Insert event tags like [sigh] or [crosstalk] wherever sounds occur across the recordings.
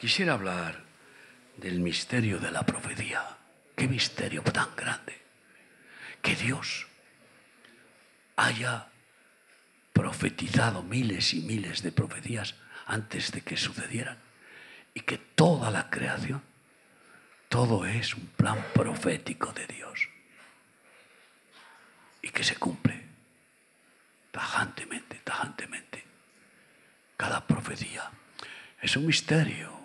quisiera hablar del misterio de la profecía. Qué misterio tan grande. Que Dios haya profetizado miles y miles de profecías antes de que sucedieran y que toda la creación, todo es un plan profético de Dios y que se cumple tajantemente, tajantemente. Cada profecía es un misterio.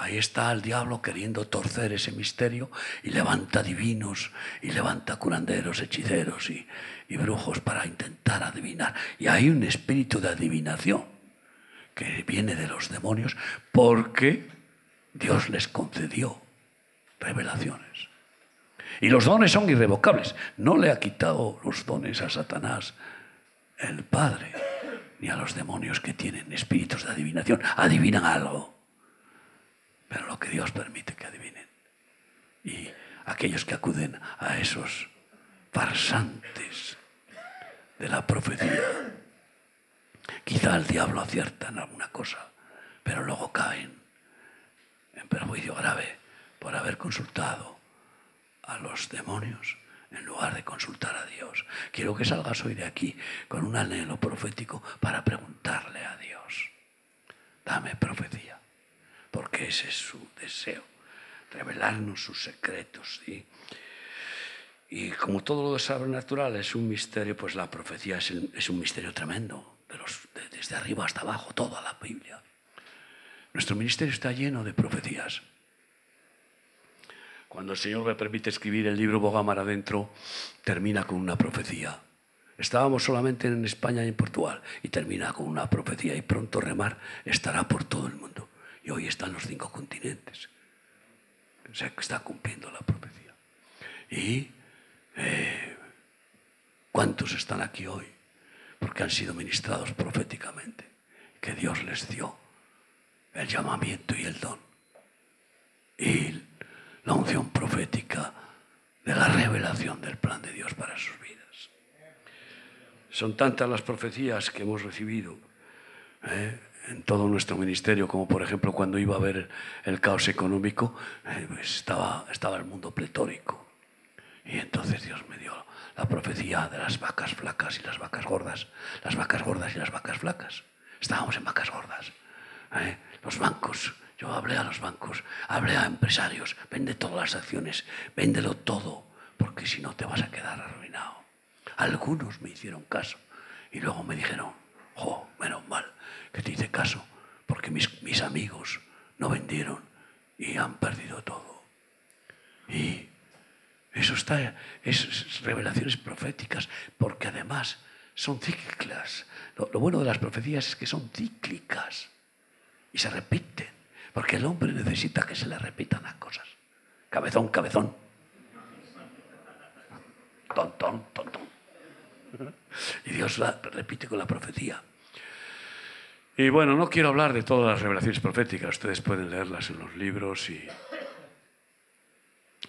Ahí está el diablo queriendo torcer ese misterio y levanta divinos y levanta curanderos, hechiceros y, brujos para intentar adivinar. Y hay un espíritu de adivinación que viene de los demonios porque Dios les concedió revelaciones. Y los dones son irrevocables. No le ha quitado los dones a Satanás el Padre, ni a los demonios que tienen espíritus de adivinación. Adivinan algo, pero lo que Dios permite que adivinen. Y aquellos que acuden a esos farsantes de la profecía, quizá el diablo acierta en alguna cosa, pero luego caen en perjuicio grave por haber consultado a los demonios en lugar de consultar a Dios. Quiero que salgas hoy de aquí con un anhelo profético para preguntarle a Dios. Dame profecía, porque ese es su deseo, revelarnos sus secretos. Y como todo lo sobrenatural es un misterio, pues la profecía es, un misterio tremendo, desde arriba hasta abajo, toda la Biblia. Nuestro ministerio está lleno de profecías. Cuando el Señor me permite escribir el libro Bogamar adentro, termina con una profecía. Estábamos solamente en España y en Portugal y termina con una profecía y pronto remar estará por todo el mundo. Hoy están los cinco continentes. Se está cumpliendo la profecía. ¿Y eh, cuántos están aquí hoy? Porque han sido ministrados proféticamente. Que Dios les dio el llamamiento y el don. Y la unción profética de la revelación del plan de Dios para sus vidas. Son tantas las profecías que hemos recibido ¿eh? En todo nuestro ministerio, como por ejemplo cuando iba a haber el caos económico, eh, pues estaba, estaba el mundo pletórico. Y entonces Dios me dio la profecía de las vacas flacas y las vacas gordas, las vacas gordas y las vacas flacas. Estábamos en vacas gordas. ¿eh? Los bancos yo hablé a los bancos, hablé a empresarios, vende todas las acciones, véndelo todo, porque si no te vas a quedar arruinado. Algunos me hicieron caso y luego me dijeron, oh, menos mal que te hice caso, porque mis, amigos no vendieron y han perdido todo. Y eso está, es revelaciones proféticas, porque además son cíclicas. lo bueno de las profecías es que son cíclicas y se repiten. Porque el hombre necesita que se le repitan las cosas. Cabezón, cabezón. Tontón, tontón. Y Dios la repite con la profecía. Y bueno, no quiero hablar de todas las revelaciones proféticas, ustedes pueden leerlas en los libros y...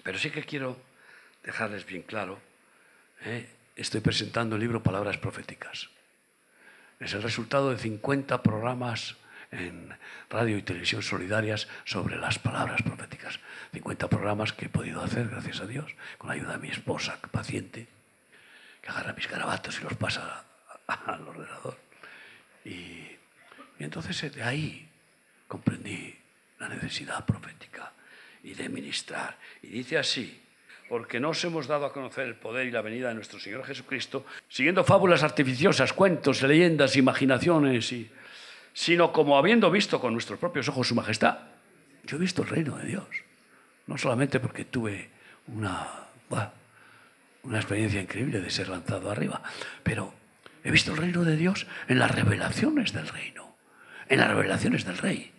Pero sí que quiero dejarles bien claro, ¿eh? estoy presentando el libro Palabras Proféticas. Es el resultado de 50 programas en radio y televisión solidarias sobre las palabras proféticas. 50 programas que he podido hacer, gracias a Dios, con la ayuda de mi esposa, paciente, que agarra mis garabatos y los pasa al ordenador. Y, entonces eh, de ahí comprendí la necesidad profética y de ministrar. Y dice así, porque nos hemos dado a conocer el poder y la venida de nuestro Señor Jesucristo, siguiendo fábulas artificiosas, cuentos, leyendas, imaginaciones y sino como habiendo visto con nuestros propios ojos su majestad. Yo he visto el reino de Dios, no solamente porque tuve una, una experiencia increíble de ser lanzado arriba, pero he visto el reino de Dios en las revelaciones del reino, en las revelaciones del rey,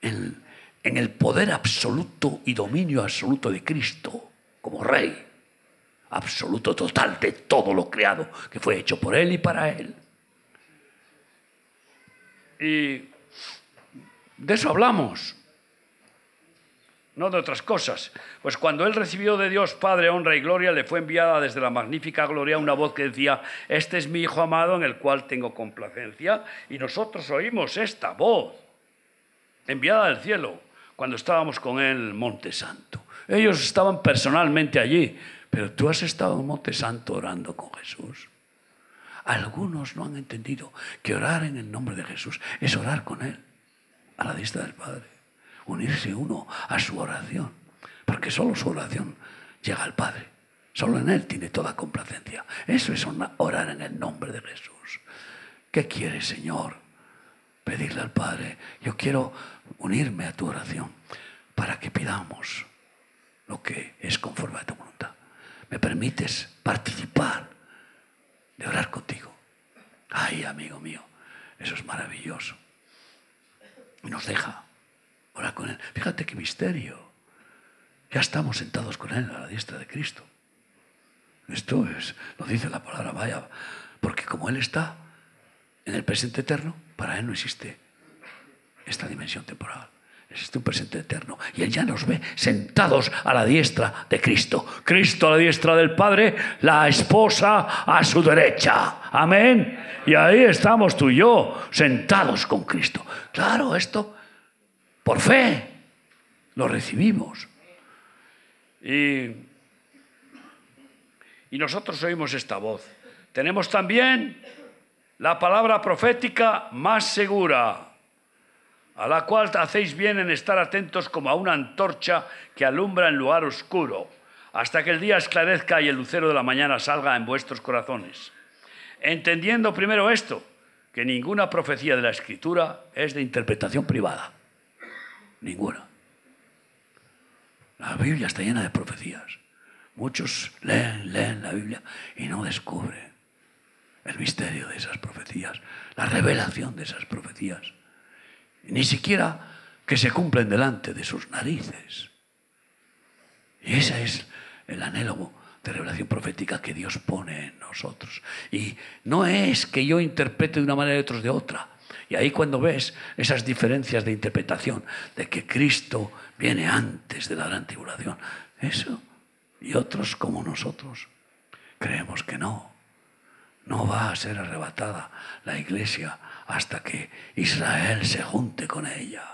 en, el poder absoluto y dominio absoluto de Cristo como rey, absoluto total de todo lo creado que fue hecho por Él y para Él. Y de eso hablamos, no de otras cosas. Pues cuando él recibió de Dios Padre honra y gloria, le fue enviada desde la magnífica gloria una voz que decía, este es mi Hijo amado en el cual tengo complacencia. Y nosotros oímos esta voz. enviada del cielo, cuando estábamos con él en Monte Santo. Ellos estaban personalmente allí, pero tú has estado en Monte Santo orando con Jesús. Algunos no han entendido que orar en el nombre de Jesús es orar con Él, a la vista del Padre, unirse uno a su oración, porque solo su oración llega al Padre. Solo en Él tiene toda complacencia. Eso es orar en el nombre de Jesús. ¿Qué quieres, Señor? Pedirle al Padre. Yo quiero unirme a tu oración para que pidamos lo que es conforme a tu voluntad. ¿Me permites participar de orar contigo? Ay, amigo mío, eso es maravilloso. Nos deja con Él. Fíjate qué misterio. Ya estamos sentados con Él a la diestra de Cristo. Esto es, lo dice la palabra, vaya, porque como Él está en el presente eterno, para Él no existe esta dimensión temporal. Existe un presente eterno. Y Él ya nos ve sentados a la diestra de Cristo. Cristo a la diestra del Padre, la esposa a su derecha. Amén. Y ahí estamos tú y yo, sentados con Cristo. Claro, esto por fe lo recibimos. Y, nosotros oímos esta voz. Tenemos también la palabra profética más segura a la cual hacéis bien en estar atentos como a una antorcha que alumbra en lugar oscuro, hasta que el día esclarezca y el lucero de la mañana salga en vuestros corazones. Entendiendo primero esto, que ninguna profecía de la Escritura es de interpretación privada. Ninguna. La Biblia está llena de profecías. Muchos leen, leen la Biblia y no descubren el misterio de esas profecías, la revelación de esas profecías ni siquiera que se cumplen delante de sus narices. Y ese es el anhelo de revelación profética que Dios pone en nosotros. Y no es que yo interprete de una manera y de otra. Y ahí cuando ves esas diferencias de interpretación, de que Cristo viene antes de la gran tribulación, eso, y otros como nosotros, creemos que no. No va a ser arrebatada la iglesia hasta que Israel se junte con ella.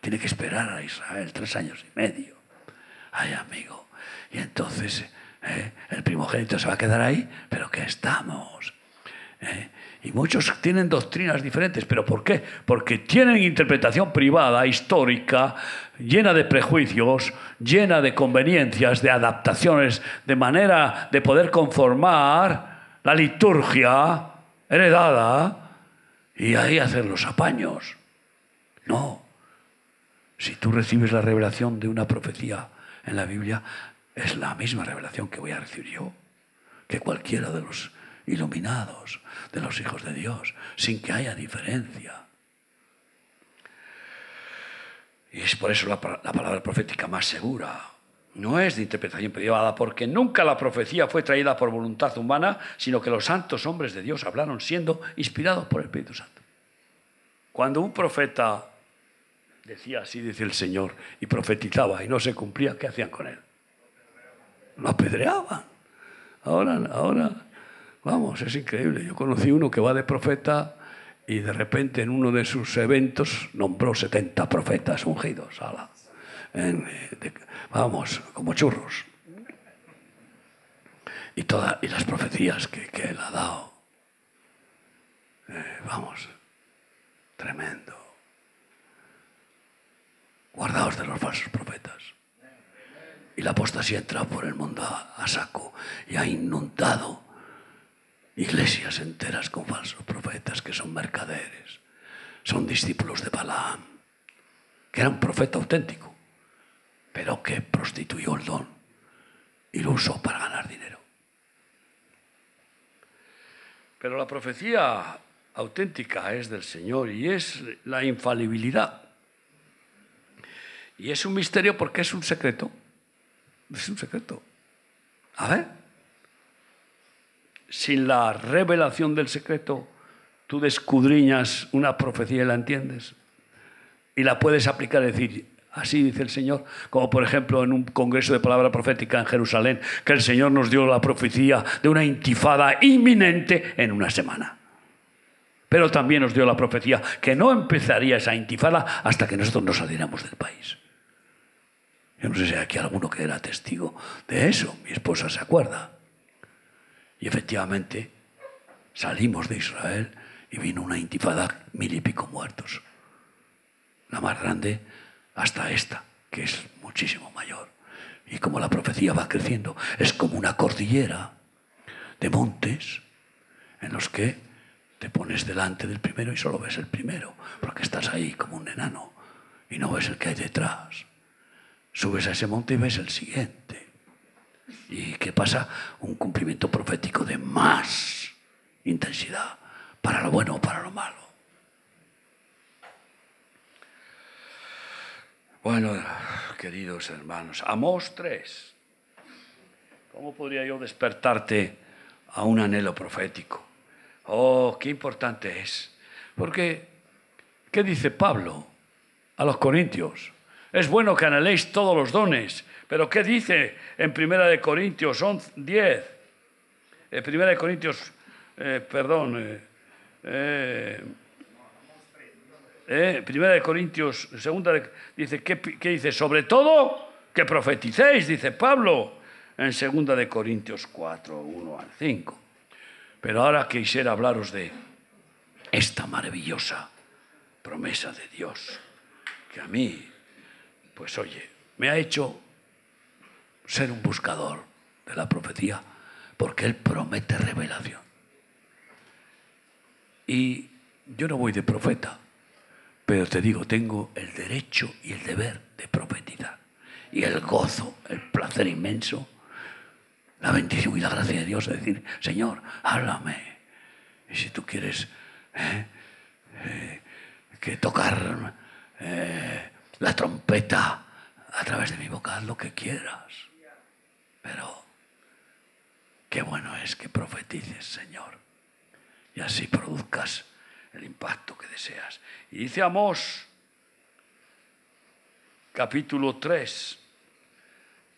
Tiene que esperar a Israel tres años y medio. Ay, amigo. Y entonces eh, el primogénito se va a quedar ahí, pero que estamos. Eh, y muchos tienen doctrinas diferentes, pero ¿por qué? Porque tienen interpretación privada, histórica, llena de prejuicios, llena de conveniencias, de adaptaciones, de manera de poder conformar la liturgia heredada y ahí hacer los apaños. No. Si tú recibes la revelación de una profecía en la Biblia, es la misma revelación que voy a recibir yo, que cualquiera de los iluminados, de los hijos de Dios, sin que haya diferencia. Y es por eso la, palabra profética más segura, no es de interpretación privada, porque nunca la profecía fue traída por voluntad humana, sino que los santos hombres de Dios hablaron siendo inspirados por el Espíritu Santo. Cuando un profeta decía así, dice el Señor, y profetizaba y no se cumplía, ¿qué hacían con él? Lo apedreaban. Ahora, ahora, vamos, es increíble. Yo conocí uno que va de profeta y de repente en uno de sus eventos nombró 70 profetas ungidos. Vamos, como churros. Y, todas y las profecías que, él ha dado. Eh, vamos, tremendo. Guardaos de los falsos profetas. Y la apostasía ha entrado por el mundo a, saco y ha inundado iglesias enteras con falsos profetas que son mercaderes, son discípulos de Balaam, que era un profeta auténtico pero que prostituyó el don y lo usó para ganar dinero. Pero la profecía auténtica es del Señor y es la infalibilidad. Y es un misterio porque es un secreto. Es un secreto. A ver, sin la revelación del secreto, tú descudriñas una profecía y la entiendes. Y la puedes aplicar y decir, Así dice el Señor, como por ejemplo en un congreso de palabra profética en Jerusalén, que el Señor nos dio la profecía de una intifada inminente en una semana. pero también nos dio la profecía que no empezaría esa intifada hasta que nosotros no saliéramos del país. Yo no sé si hay aquí alguno que era testigo de eso, mi esposa se acuerda. Y efectivamente salimos de Israel y vino una intifada, mil y pico muertos. La más grande hasta esta, que es muchísimo mayor. Y como la profecía va creciendo, es como una cordillera de montes en los que te pones delante del primero y solo ves el primero, porque estás ahí como un enano y no ves el que hay detrás. Subes a ese monte y ves el siguiente. ¿Y qué pasa? Un cumplimiento profético de más intensidad, para lo bueno o para lo malo. Bueno, queridos hermanos, Amós 3. ¿Cómo podría yo despertarte a un anhelo profético? Oh, qué importante es. Porque, ¿qué dice Pablo a los corintios? Es bueno que anheléis todos los dones, pero ¿qué dice en Primera de Corintios 10? En Primera de Corintios, eh, perdón, eh, eh, eh, Primera de Corintios, segunda dice, ¿qué, dice? Sobre todo que profeticéis, dice Pablo, en segunda de Corintios 4, 1 al 5. Pero ahora quisiera hablaros de esta maravillosa promesa de Dios, que a mí, pues oye, me ha hecho ser un buscador de la profecía, porque Él promete revelación. Y yo no voy de profeta, pero te digo, tengo el derecho y el deber de profetizar. Y el gozo, el placer inmenso, la bendición y la gracia de Dios de decir, Señor, háblame. Y si tú quieres eh, eh, que tocar eh, la trompeta a través de mi boca, haz lo que quieras. Pero qué bueno es que profetices, Señor. Y así produzcas el impacto que deseas. Y dice Amós, capítulo 3,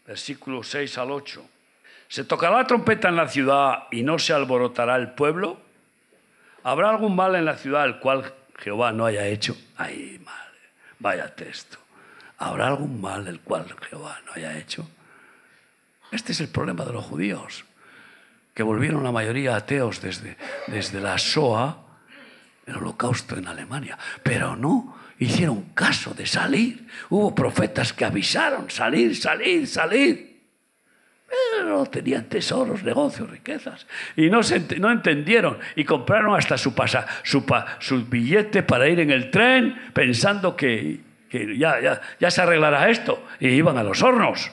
versículo 6 al 8. ¿Se tocará la trompeta en la ciudad y no se alborotará el pueblo? ¿Habrá algún mal en la ciudad el cual Jehová no haya hecho? Ay, madre, vaya texto. ¿Habrá algún mal el cual Jehová no haya hecho? Este es el problema de los judíos, que volvieron la mayoría ateos desde, desde la SOA el holocausto en Alemania, pero no hicieron caso de salir. Hubo profetas que avisaron, salir, salir, salir. Pero tenían tesoros, negocios, riquezas. Y no, no entendieron y compraron hasta su, pasa, su, billete para ir en el tren pensando que, que ya, ya, ya se arreglará esto. Y iban a los hornos.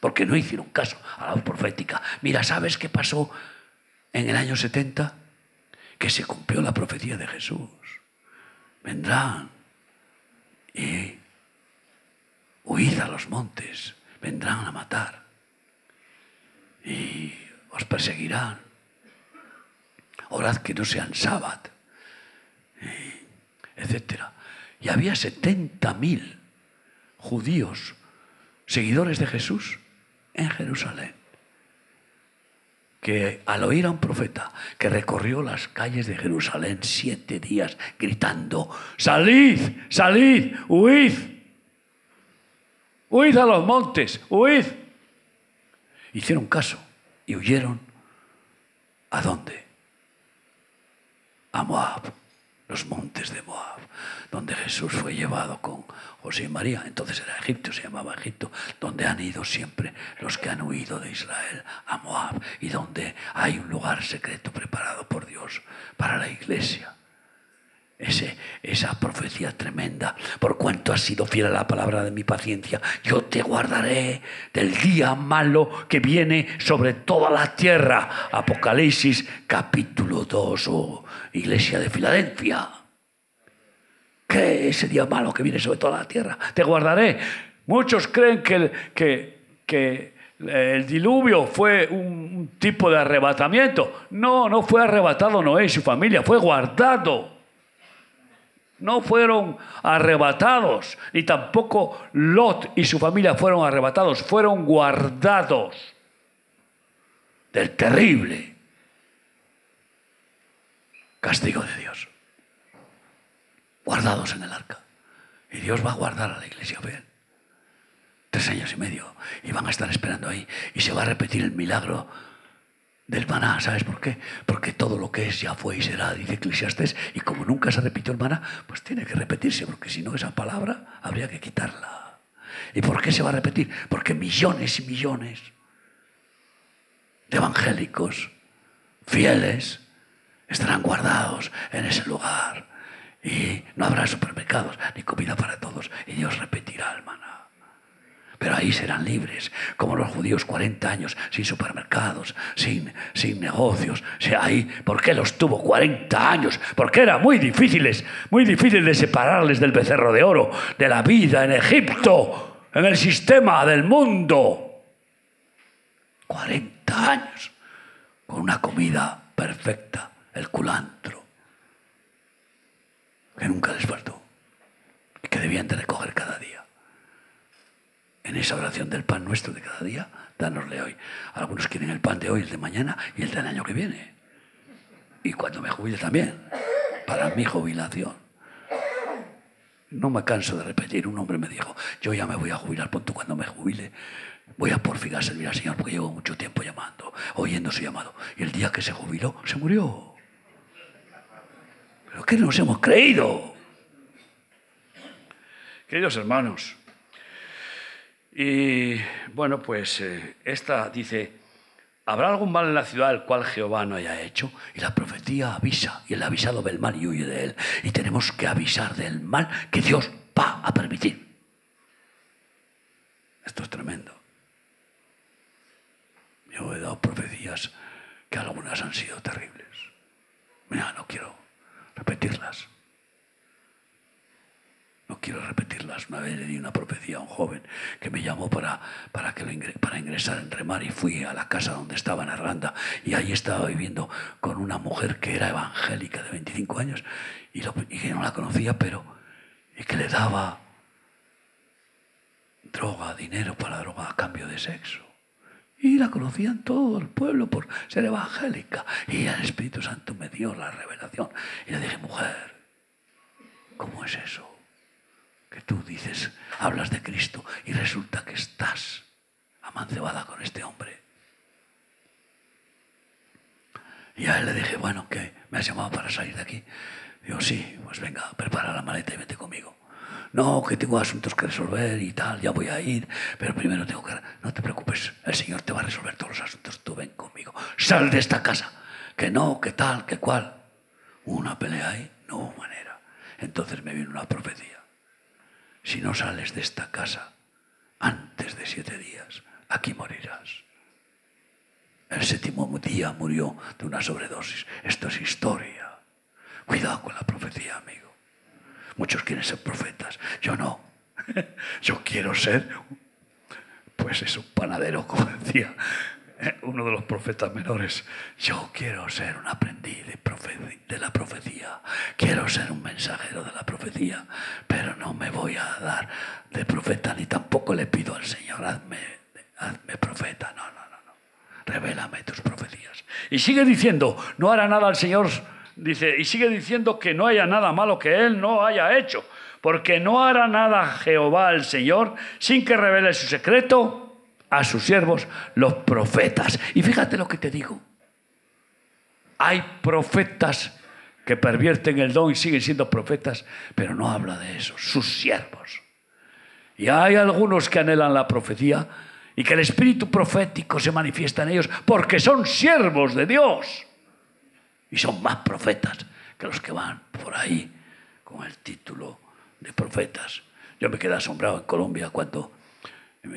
Porque no hicieron caso a la profética. Mira, ¿sabes qué pasó en el año 70? que se cumplió la profecía de Jesús. Vendrán y huid a los montes, vendrán a matar y os perseguirán. Orad que no sean sábado, etc. Y había 70.000 judíos, seguidores de Jesús, en Jerusalén que al oír a un profeta que recorrió las calles de Jerusalén siete días gritando, salid, salid, huid, huid a los montes, huid. Hicieron caso y huyeron. ¿A dónde? A Moab, los montes de Moab, donde Jesús fue llevado con José y María, entonces era Egipto, se llamaba Egipto, donde han ido siempre los que han huido de Israel a Moab y donde hay un lugar secreto preparado por Dios para la iglesia. Ese, esa profecía tremenda, por cuanto has sido fiel a la palabra de mi paciencia, yo te guardaré del día malo que viene sobre toda la tierra. Apocalipsis capítulo 2 o iglesia de Filadelfia. ¿Qué ese día malo que viene sobre toda la tierra? Te guardaré. Muchos creen que, que, el diluvio fue un, tipo de arrebatamiento. No, no fue arrebatado Noé y su familia, fue guardado. No fueron arrebatados, ni tampoco Lot y su familia fueron arrebatados, fueron guardados del terrible castigo de Dios. guardados en el arca. Y Dios va a guardar a la iglesia fiel. Tres años y medio. Y van a estar esperando ahí. Y se va a repetir el milagro del maná. ¿Sabes por qué? Porque todo lo que es ya fue y será, dice Eclesiastes. Y como nunca se repitió el maná, pues tiene que repetirse. Porque si no, esa palabra habría que quitarla. ¿Y por qué se va a repetir? Porque millones y millones de evangélicos fieles estarán guardados en ese lugar y no habrá supermercados ni comida para todos y Dios repetirá el maná. Pero ahí serán libres, como los judíos 40 años, sin supermercados, sin, sin negocios. sea, ahí, ¿Por qué los tuvo 40 años? Porque era muy difíciles, muy difícil de separarles del becerro de oro, de la vida en Egipto, en el sistema del mundo. 40 años con una comida perfecta, el culantro que nunca les faltó y que debían de recoger cada día. En esa oración del pan nuestro de cada día, danosle hoy. Algunos quieren el pan de hoy, el de mañana y el del año que viene. Y cuando me jubile también, para mi jubilación. No me canso de repetir, un hombre me dijo, yo ya me voy a jubilar, punto cuando me jubile, voy a por fin a servir al Señor porque llevo mucho tiempo llamando, oyendo su llamado. Y el día que se jubiló, se murió. ¿Pero qué nos hemos creído? Queridos hermanos, y bueno, pues eh, esta dice, ¿habrá algún mal en la ciudad el cual Jehová no haya hecho? Y la profecía avisa, y el avisado ve el mal y huye de él. Y tenemos que avisar del mal que Dios va a permitir. Esto es tremendo. Yo he dado profecías que algunas han sido terribles. Mira, no quiero repetirlas. No quiero repetirlas. Una vez le di una profecía a un joven que me llamó para, para, que para ingresar en remar y fui a la casa donde estaba en y ahí estaba viviendo con una mujer que era evangélica de 25 años y, que no la conocía, pero que le daba droga, dinero para droga a cambio de sexo. Y la conocían todo el pueblo por ser evangélica. Y el Espíritu Santo me dio la revelación. Y le dije, mujer, ¿cómo es eso? Que tú dices, hablas de Cristo y resulta que estás amancebada con este hombre. Y a él le dije, bueno, que me has llamado para salir de aquí. Digo, sí, pues venga, prepara la maleta y vete conmigo no, que tengo asuntos que resolver y tal, ya voy a ir, pero primero tengo que... No te preocupes, el Señor te va a resolver todos los asuntos, tú ven conmigo, sal de esta casa, que no, que tal, que cual. Una pelea ahí, no hubo manera. Entonces me vino una profecía. Si no sales de esta casa antes de siete días, aquí morirás. El séptimo día murió de una sobredosis. Esto es historia. Cuidado con la profecía, amigo. Muchos quieren ser profetas. Yo no. [laughs] Yo quiero ser, pues es un panadero, como decía [laughs] uno de los profetas menores. Yo quiero ser un aprendiz de, de la profecía. Quiero ser un mensajero de la profecía. Pero no me voy a dar de profeta ni tampoco le pido al Señor, hazme, hazme profeta. No, no, no, no. Revélame tus profecías. Y sigue diciendo, no hará nada al Señor dice, y sigue diciendo que no haya nada malo que él no haya hecho, porque no hará nada Jehová el Señor sin que revele su secreto a sus siervos, los profetas. Y fíjate lo que te digo. Hay profetas que pervierten el don y siguen siendo profetas, pero no habla de eso, sus siervos. Y hay algunos que anhelan la profecía y que el espíritu profético se manifiesta en ellos porque son siervos de Dios. Y son más profetas que los que van por ahí con el título de profetas. Yo me quedé asombrado en Colombia cuando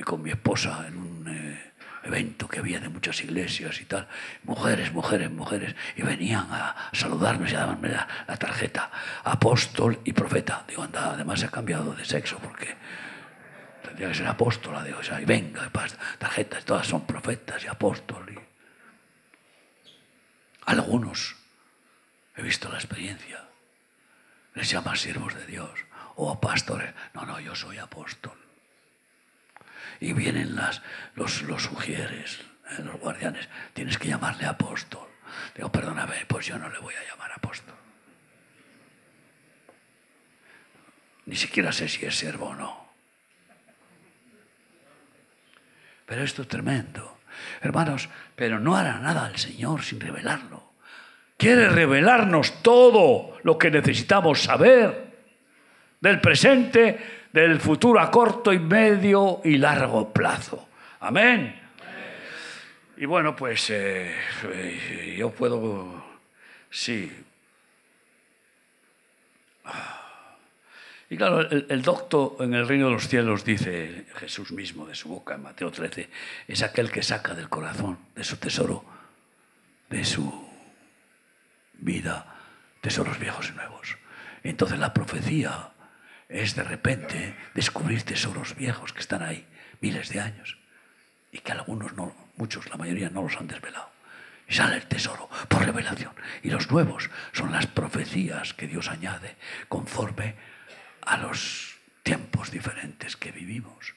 con mi esposa en un eh, evento que había de muchas iglesias y tal, mujeres, mujeres, mujeres, y venían a saludarnos y a darme la, tarjeta, apóstol y profeta. Digo, anda, además he cambiado de sexo porque tendría que ser apóstola, digo, o sea, y venga, tarjetas, todas son profetas y apóstoles. Algunos He visto la experiencia. Les llama siervos de Dios o pastores. No, no, yo soy apóstol. Y vienen las, los, los sugieres, eh, los guardianes. Tienes que llamarle apóstol. Digo, perdóname, pues yo no le voy a llamar apóstol. Ni siquiera sé si es siervo o no. Pero esto es tremendo. Hermanos, pero no hará nada el Señor sin revelarlo. Quiere revelarnos todo lo que necesitamos saber del presente, del futuro a corto y medio y largo plazo. Amén. Y bueno, pues eh, eh, yo puedo, sí. Y claro, el, el, docto en el reino de los cielos, dice Jesús mismo de su boca en Mateo 13, es aquel que saca del corazón, de su tesoro, de su vida, tesoros viejos y nuevos. Entonces la profecía es de repente descubrir tesoros viejos que están ahí miles de años y que algunos no, muchos, la mayoría no los han desvelado. Y sale el tesoro por revelación. Y los nuevos son las profecías que Dios añade conforme a los tiempos diferentes que vivimos.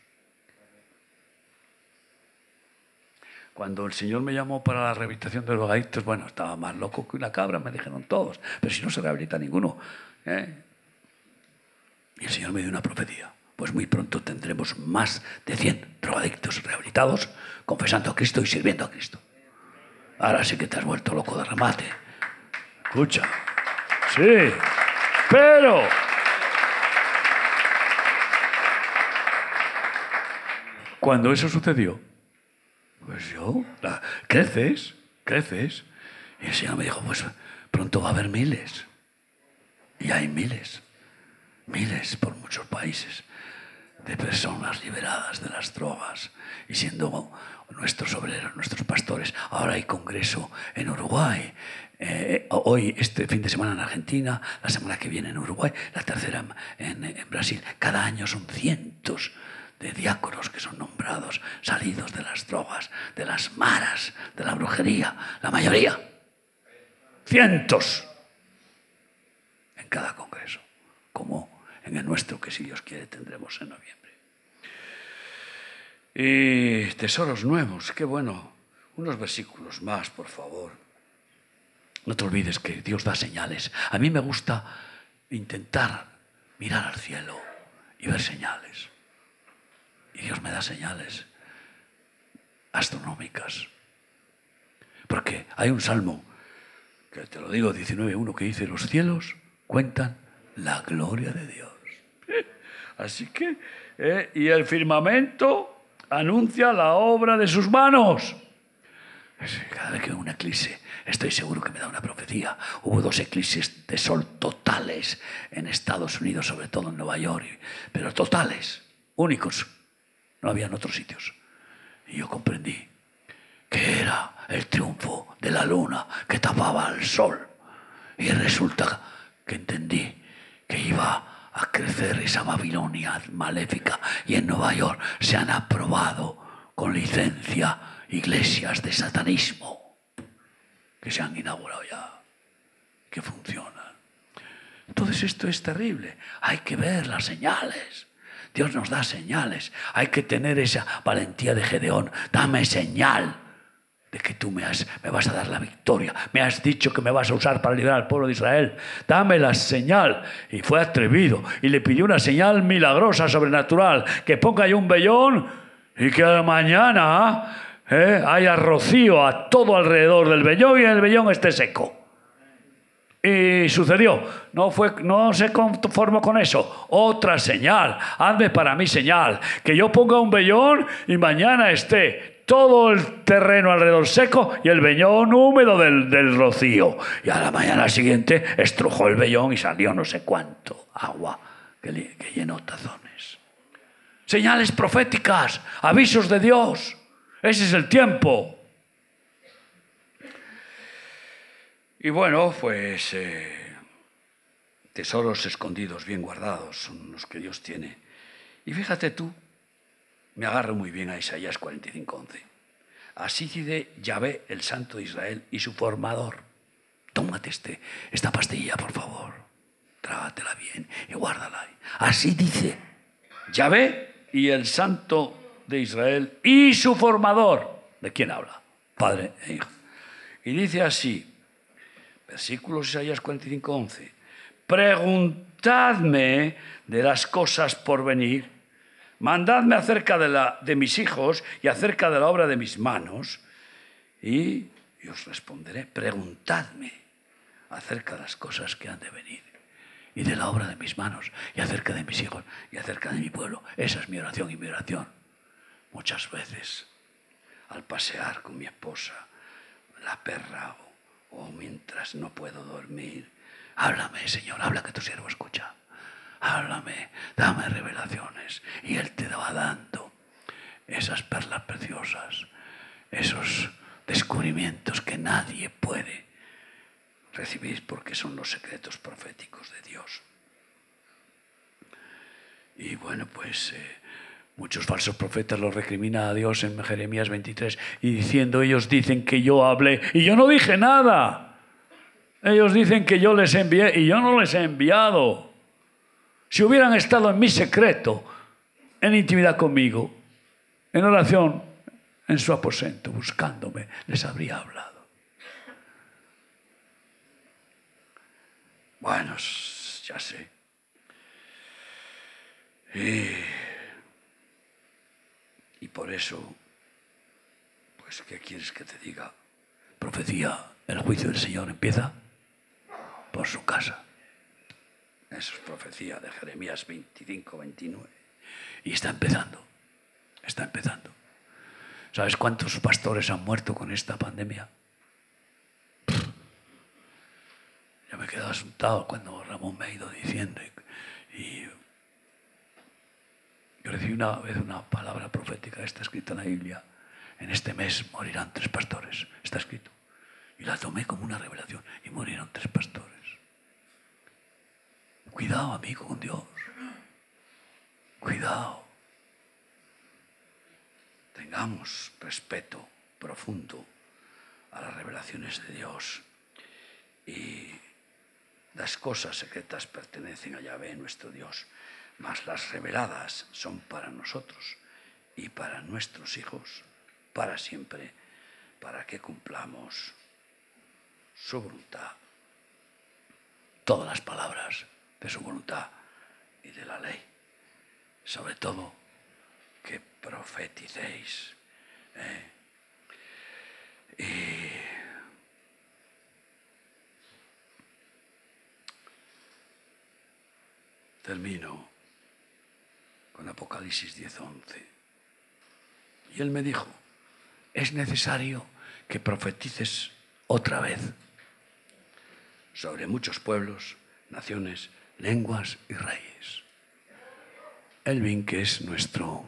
Cuando el Señor me llamó para la rehabilitación de los adictos, bueno, estaba más loco que una cabra, me dijeron todos, pero si no se rehabilita ninguno. ¿eh? Y el Señor me dio una profecía. Pues muy pronto tendremos más de 100 drogadictos rehabilitados confesando a Cristo y sirviendo a Cristo. Ahora sí que te has vuelto loco de remate. Escucha. Sí. Pero... Cuando eso sucedió, pues yo, creces, creces. Y el Señor me dijo, pues pronto va a haber miles. Y hay miles miles por muchos países de personas liberadas de las drogas y siendo nuestros obreros, nuestros pastores. Ahora hay congreso en Uruguay, eh, hoy, este fin de semana en Argentina, la semana que viene en Uruguay, la tercera en, en Brasil. Cada año son cientos de diáconos que son nombrados, salidos de las drogas, de las maras, de la brujería, la mayoría. Cientos en cada congreso, como en el nuestro, que si Dios quiere tendremos en noviembre. Y tesoros nuevos, qué bueno. Unos versículos más, por favor. No te olvides que Dios da señales. A mí me gusta intentar mirar al cielo y ver señales. Y Dios me da señales astronómicas. Porque hay un salmo, que te lo digo, 19.1, que dice, los cielos cuentan la gloria de Dios. Así que, eh, y el firmamento anuncia la obra de sus manos. Cada vez que veo una eclipse, estoy seguro que me da una profecía. Hubo dos eclipses de sol totales en Estados Unidos, sobre todo en Nueva York, pero totales, únicos. No había en otros sitios. Y yo comprendí que era el triunfo de la luna que tapaba al sol. Y resulta que entendí que iba a crecer esa Babilonia maléfica y en Nueva York se han aprobado con licencia iglesias de satanismo que se han inaugurado ya, que funcionan. Entonces esto es terrible. Hay que ver las señales. Dios nos da señales. Hay que tener esa valentía de Gedeón. Dame señal de que tú me, has, me vas a dar la victoria. Me has dicho que me vas a usar para liberar al pueblo de Israel. Dame la señal. Y fue atrevido y le pidió una señal milagrosa, sobrenatural, que ponga ahí un vellón y que mañana eh, haya rocío a todo alrededor del vellón y el vellón esté seco. Y sucedió, no, fue, no se conformó con eso. Otra señal, hazme para mí señal, que yo ponga un vellón y mañana esté todo el terreno alrededor seco y el vellón húmedo del, rocío. Y a la mañana siguiente estrujó el vellón y salió no sé cuánto agua que, que llenó tazones. Señales proféticas, avisos de Dios. Ese es el tiempo. Y bueno, pues eh, tesoros escondidos, bien guardados, son los que Dios tiene. Y fíjate tú, me agarro muy bien a Isaías 45:11. Así dice Yahvé, el Santo de Israel, y su formador. Tómate este, esta pastilla, por favor. Trágatela bien y guárdala. Así dice Yahvé y el Santo de Israel y su formador. ¿De quién habla? Padre e Hijo. Y dice así, versículos Isaías 45:11. Preguntad preguntadme de las cosas por venir, mandadme acerca de, la, de mis hijos y acerca de la obra de mis manos, y, y os responderé, preguntadme acerca de las cosas que han de venir y de la obra de mis manos y acerca de mis hijos y acerca de mi pueblo. Esa es mi oración y mi oración. Muchas veces, al pasear con mi esposa, la perra o, o mientras no puedo dormir, háblame, Señor, habla que tu siervo escucha. Háblame, dame revelaciones. Y Él te va dando esas perlas preciosas, esos descubrimientos que nadie puede recibir porque son los secretos proféticos de Dios. Y bueno, pues eh, muchos falsos profetas los recrimina a Dios en Jeremías 23 y diciendo, ellos dicen que yo hablé y yo no dije nada. Ellos dicen que yo les envié y yo no les he enviado. Si hubieran estado en mi secreto, en intimidad conmigo, en oración, en su aposento, buscándome, les habría hablado. Bueno, ya sé. Y, por eso, pues, ¿qué quieres que te diga? Profecía, el juicio del Señor empieza por su casa. Eso es profecía de Jeremías 25, 29. Y está empezando, está empezando. ¿Sabes cuántos pastores han muerto con esta pandemia? Yo me he quedado asustado cuando Ramón me ha ido diciendo. Y, yo recibí una vez una palabra profética, está escrita en la Biblia. En este mes morirán tres pastores. Está escrito. Y la tomé como una revelación. Y murieron tres pastores. Cuidado, amigo, con Dios. Cuidado. Tengamos respeto profundo a las revelaciones de Dios. Y las cosas secretas pertenecen a Yahvé, nuestro Dios, mas las reveladas son para nosotros y para nuestros hijos, para siempre, para que cumplamos su voluntad. Todas las palabras de su voluntad y de la ley. Sobre todo, que profeticéis. ¿eh? Termino con Apocalipsis 10:11. Y él me dijo, es necesario que profetices otra vez sobre muchos pueblos, naciones, lenguas y reyes. Elvin, que es nuestro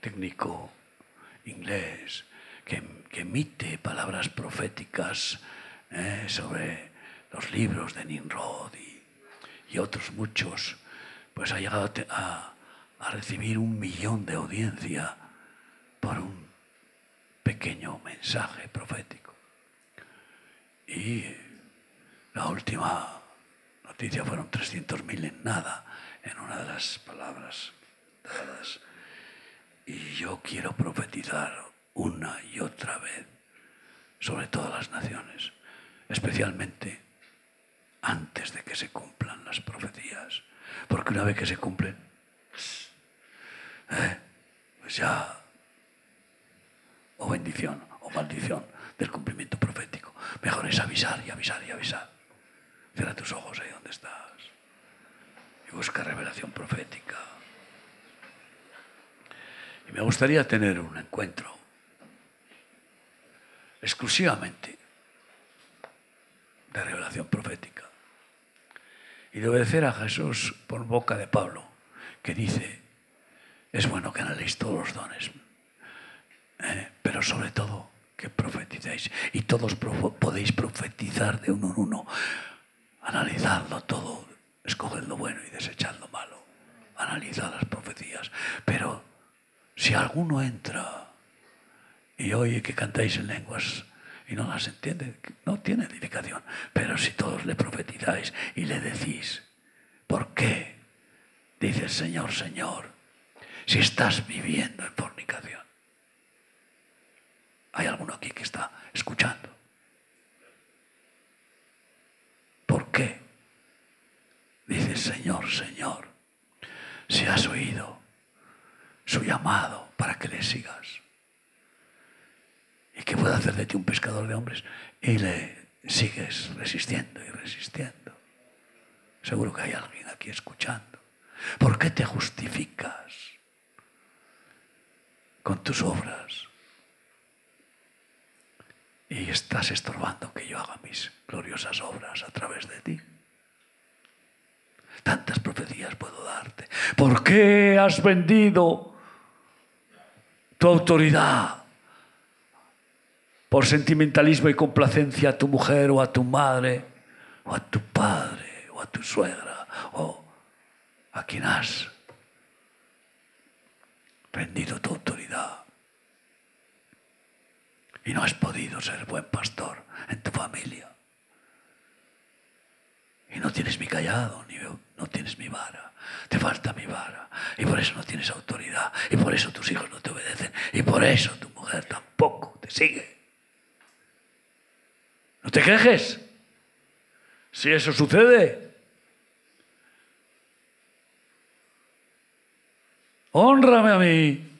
técnico inglés, que, emite palabras proféticas eh, sobre los libros de Nimrod y otros muchos pues ha llegado a, recibir un millón de audiencia por un pequeño mensaje profético. Y la última fueron 300.000 en nada, en una de las palabras dadas. Y yo quiero profetizar una y otra vez sobre todas las naciones, especialmente antes de que se cumplan las profecías porque una vez que se cumplen, ¿eh? pues ya, o bendición o maldición del cumplimiento profético. Mejor es avisar y avisar y avisar. Cierra tus ojos ahí donde estás y busca revelación profética. Y me gustaría tener un encuentro exclusivamente de revelación profética y de obedecer a Jesús por boca de Pablo, que dice, es bueno que analicéis todos los dones, eh, pero sobre todo que profeticéis. Y todos podéis profetizar de uno en uno. Analizadlo todo, escoged lo bueno y desechad lo malo. Analizad las profecías. Pero si alguno entra y oye que cantáis en lenguas y no las entiende, no tiene edificación. Pero si todos le profetizáis y le decís, ¿por qué? Dice el Señor, Señor, si estás viviendo en fornicación. ¿Hay alguno aquí que está escuchando? ¿Por qué? Dice Señor. Señor, si has oído su llamado para que le sigas y que pueda hacer de ti un pescador de hombres y le sigues resistiendo y resistiendo. Seguro que hay alguien aquí escuchando. ¿Por qué te justificas con tus obras? Y estás estorbando que yo haga mis gloriosas obras a través de ti. Tantas profecías puedo darte. ¿Por qué has vendido tu autoridad por sentimentalismo y complacencia a tu mujer o a tu madre o a tu padre o a tu suegra o a quien has vendido tu autoridad? Y no has podido ser buen pastor en tu familia. Y no tienes mi callado, ni no tienes mi vara. Te falta mi vara. Y por eso no tienes autoridad. Y por eso tus hijos no te obedecen. Y por eso tu mujer tampoco te sigue. No te quejes. Si eso sucede. Honrame a mí.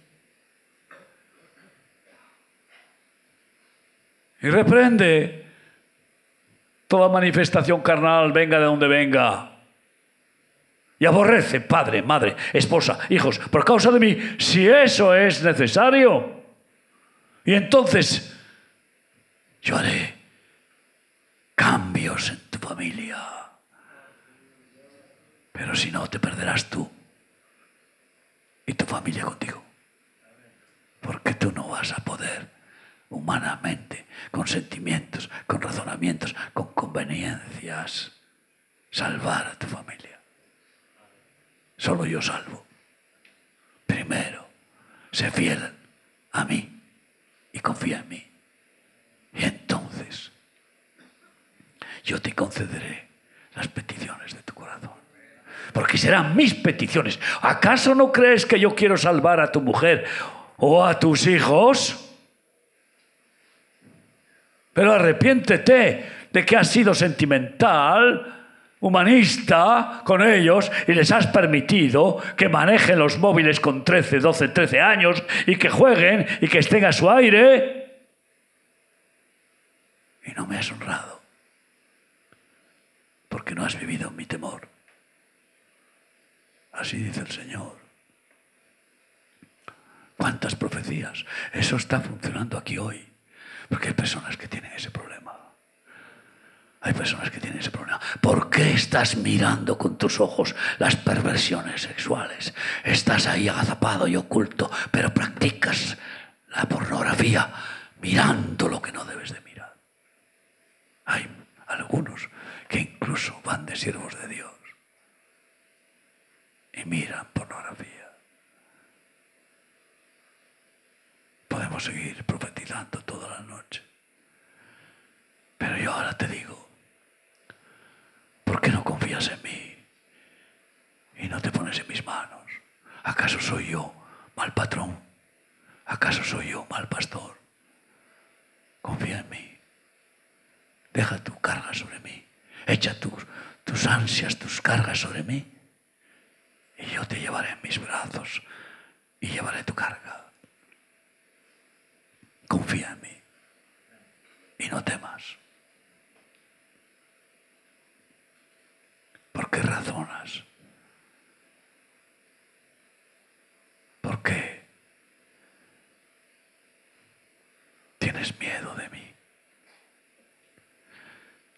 Y reprende toda manifestación carnal, venga de donde venga. Y aborrece, padre, madre, esposa, hijos, por causa de mí, si eso es necesario. Y entonces yo haré cambios en tu familia. Pero si no, te perderás tú y tu familia contigo. Porque tú no vas a poder humanamente, con sentimientos, con razonamientos, con conveniencias, salvar a tu familia. Solo yo salvo. Primero, sé fiel a mí y confía en mí. Y entonces yo te concederé las peticiones de tu corazón. Porque serán mis peticiones. ¿Acaso no crees que yo quiero salvar a tu mujer o a tus hijos? Pero arrepiéntete de que has sido sentimental, humanista con ellos y les has permitido que manejen los móviles con 13, 12, 13 años y que jueguen y que estén a su aire. Y no me has honrado porque no has vivido en mi temor. Así dice el Señor. ¿Cuántas profecías? Eso está funcionando aquí hoy. Porque hay personas que tienen ese problema. Hay personas que tienen ese problema. ¿Por qué estás mirando con tus ojos las perversiones sexuales? Estás ahí agazapado y oculto, pero practicas la pornografía mirando lo que no debes de mirar. Hay algunos que incluso van de siervos de Dios y miran pornografía. Podemos seguir profetizando toda la noche. Pero yo ahora te digo, ¿por qué no confías en mí y no te pones en mis manos? ¿Acaso soy yo mal patrón? ¿Acaso soy yo mal pastor? Confía en mí. Deja tu carga sobre mí. Echa tus, tus ansias, tus cargas sobre mí. Y yo te llevaré en mis brazos y llevaré tu carga. Confía en mí y no temas. ¿Por qué razonas? ¿Por qué tienes miedo de mí?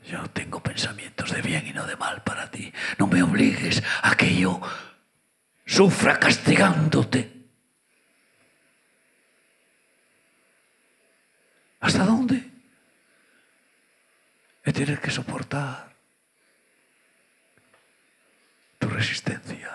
Yo tengo pensamientos de bien y no de mal para ti. No me obligues a que yo sufra castigándote. ¿Hasta dónde? He tener que soportar tu resistencia.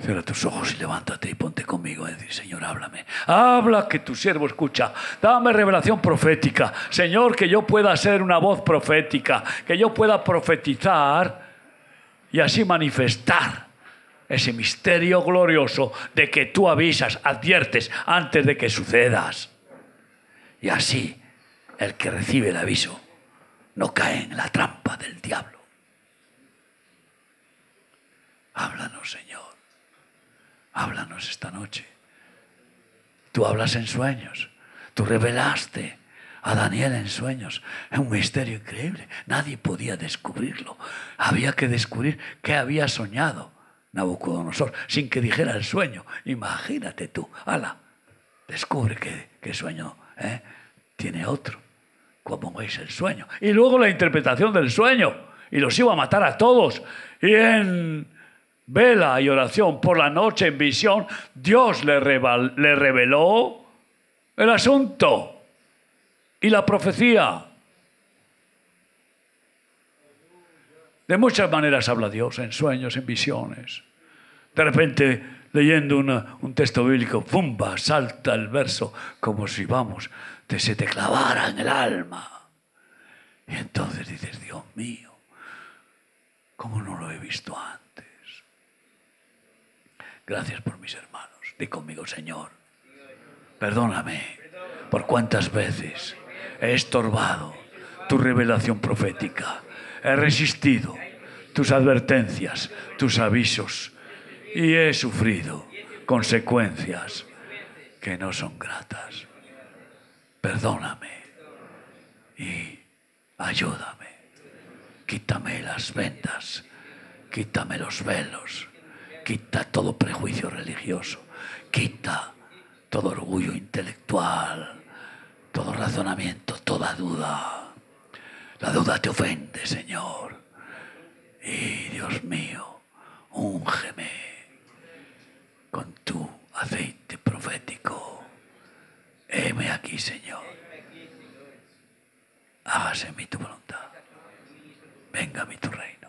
Cierra tus ojos y levántate y ponte conmigo y decir, Señor, háblame. Habla que tu siervo escucha. Dame revelación profética. Señor, que yo pueda ser una voz profética, que yo pueda profetizar y así manifestar ese misterio glorioso de que tú avisas, adviertes antes de que sucedas. Y así el que recibe el aviso no caen en la trampa del diablo. Háblanos, Señor. Háblanos esta noche. Tú hablas en sueños. Tú revelaste a Daniel en sueños. Es un misterio increíble. Nadie podía descubrirlo. Había que descubrir qué había soñado Nabucodonosor sin que dijera el sueño. Imagínate tú. Ala, descubre qué, sueño ¿eh? tiene otro. Como veis el sueño. Y luego la interpretación del sueño. Y los iba a matar a todos. Y en vela y oración por la noche en visión, Dios le, le reveló el asunto y la profecía. De muchas maneras habla Dios, en sueños, en visiones. De repente, leyendo un texto bíblico, ¡pumba! salta el verso como si, vamos, te, se te clavara en el alma. Y entonces dices, Dios mío, ¿cómo no lo he visto antes? Gracias por mis hermanos. Di conmigo, Señor, perdóname por cuántas veces he estorbado tu revelación profética, he resistido tus advertencias, tus avisos y he sufrido consecuencias que no son gratas. Perdóname y ayúdame. Quítame las vendas, quítame los velos, quita todo prejuicio religioso, quita todo orgullo intelectual, todo razonamiento, toda duda. La duda te ofende, Señor. Y Dios mío, úngeme con tu aceite profético. Heme aquí, Señor. Hágase en tu voluntad. Venga a mí tu reino.